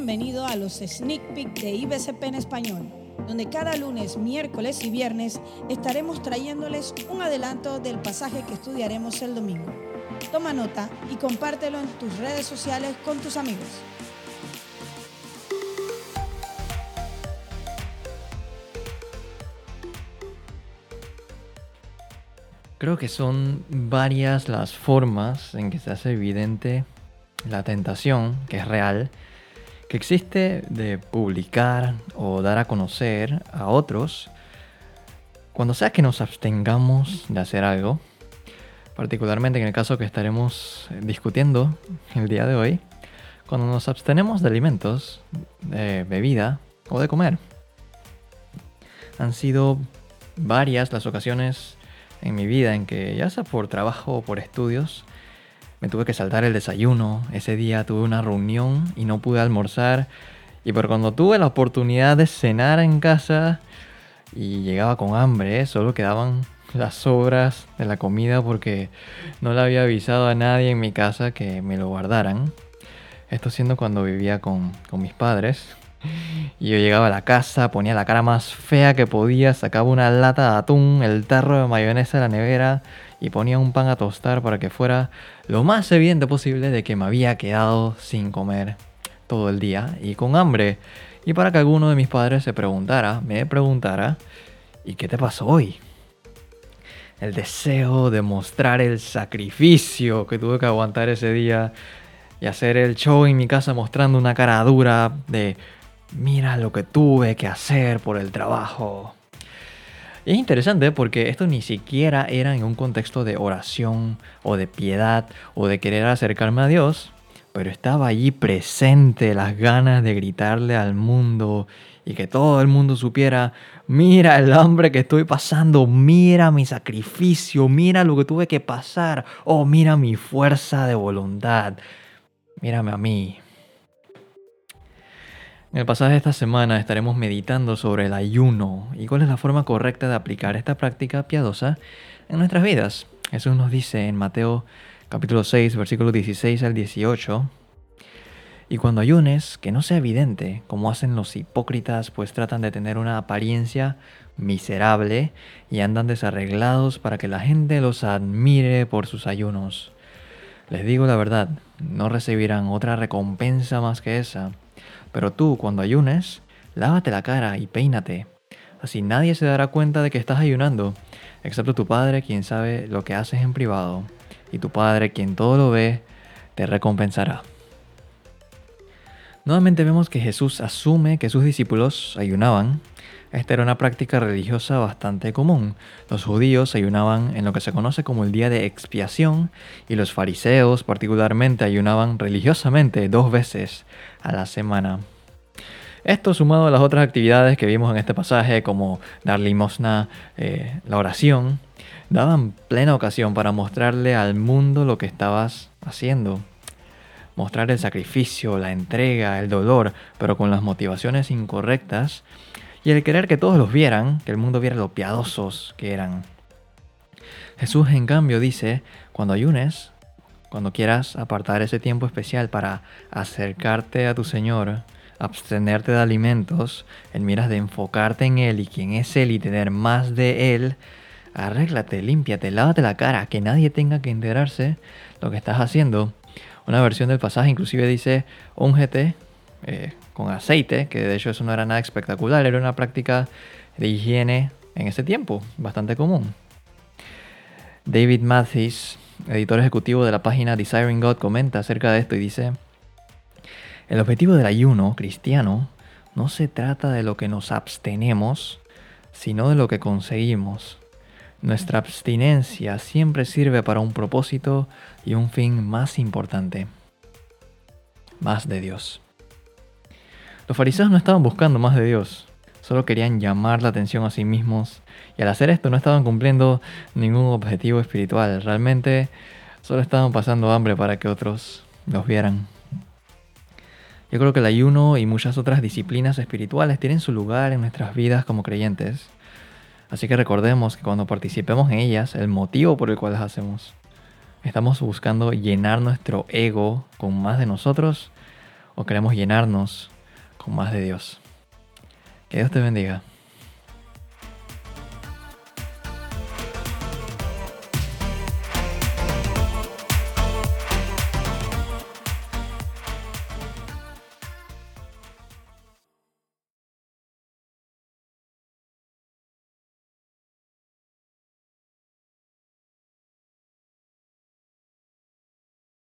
bienvenido a los Sneak Peek de IBCP en español, donde cada lunes, miércoles y viernes estaremos trayéndoles un adelanto del pasaje que estudiaremos el domingo. Toma nota y compártelo en tus redes sociales con tus amigos. Creo que son varias las formas en que se hace evidente la tentación, que es real, que existe de publicar o dar a conocer a otros cuando sea que nos abstengamos de hacer algo, particularmente en el caso que estaremos discutiendo el día de hoy, cuando nos abstenemos de alimentos, de bebida o de comer. Han sido varias las ocasiones en mi vida en que, ya sea por trabajo o por estudios, me tuve que saltar el desayuno. Ese día tuve una reunión y no pude almorzar. Y por cuando tuve la oportunidad de cenar en casa y llegaba con hambre, solo quedaban las sobras de la comida porque no le había avisado a nadie en mi casa que me lo guardaran. Esto siendo cuando vivía con, con mis padres. Y yo llegaba a la casa, ponía la cara más fea que podía, sacaba una lata de atún, el tarro de mayonesa de la nevera y ponía un pan a tostar para que fuera lo más evidente posible de que me había quedado sin comer todo el día y con hambre. Y para que alguno de mis padres se preguntara, me preguntara, ¿y qué te pasó hoy? El deseo de mostrar el sacrificio que tuve que aguantar ese día y hacer el show en mi casa mostrando una cara dura de mira lo que tuve que hacer por el trabajo. Y es interesante porque esto ni siquiera era en un contexto de oración o de piedad o de querer acercarme a Dios, pero estaba allí presente las ganas de gritarle al mundo y que todo el mundo supiera, mira el hambre que estoy pasando, mira mi sacrificio, mira lo que tuve que pasar, oh mira mi fuerza de voluntad, mírame a mí. En el pasaje de esta semana estaremos meditando sobre el ayuno y cuál es la forma correcta de aplicar esta práctica piadosa en nuestras vidas. Jesús nos dice en Mateo capítulo 6, versículos 16 al 18, y cuando ayunes, que no sea evidente, como hacen los hipócritas, pues tratan de tener una apariencia miserable y andan desarreglados para que la gente los admire por sus ayunos. Les digo la verdad, no recibirán otra recompensa más que esa. Pero tú, cuando ayunes, lávate la cara y peínate. Así nadie se dará cuenta de que estás ayunando, excepto tu Padre, quien sabe lo que haces en privado. Y tu Padre, quien todo lo ve, te recompensará. Nuevamente vemos que Jesús asume que sus discípulos ayunaban. Esta era una práctica religiosa bastante común. Los judíos ayunaban en lo que se conoce como el día de expiación y los fariseos particularmente ayunaban religiosamente dos veces a la semana. Esto sumado a las otras actividades que vimos en este pasaje, como dar limosna, eh, la oración, daban plena ocasión para mostrarle al mundo lo que estabas haciendo. Mostrar el sacrificio, la entrega, el dolor, pero con las motivaciones incorrectas y el querer que todos los vieran, que el mundo viera lo piadosos que eran. Jesús en cambio dice, cuando ayunes, cuando quieras apartar ese tiempo especial para acercarte a tu Señor, abstenerte de alimentos, en miras de enfocarte en Él y quién es Él y tener más de Él, arréglate, límpiate, lávate la cara, que nadie tenga que enterarse lo que estás haciendo. Una versión del pasaje inclusive dice, úngete eh, con aceite, que de hecho eso no era nada espectacular, era una práctica de higiene en ese tiempo, bastante común. David Mathis editor ejecutivo de la página Desiring God, comenta acerca de esto y dice, el objetivo del ayuno cristiano no se trata de lo que nos abstenemos, sino de lo que conseguimos. Nuestra abstinencia siempre sirve para un propósito y un fin más importante, más de Dios. Los fariseos no estaban buscando más de Dios, solo querían llamar la atención a sí mismos y al hacer esto no estaban cumpliendo ningún objetivo espiritual, realmente solo estaban pasando hambre para que otros los vieran. Yo creo que el ayuno y muchas otras disciplinas espirituales tienen su lugar en nuestras vidas como creyentes. Así que recordemos que cuando participemos en ellas, el motivo por el cual las hacemos, estamos buscando llenar nuestro ego con más de nosotros o queremos llenarnos con más de Dios. Que Dios te bendiga.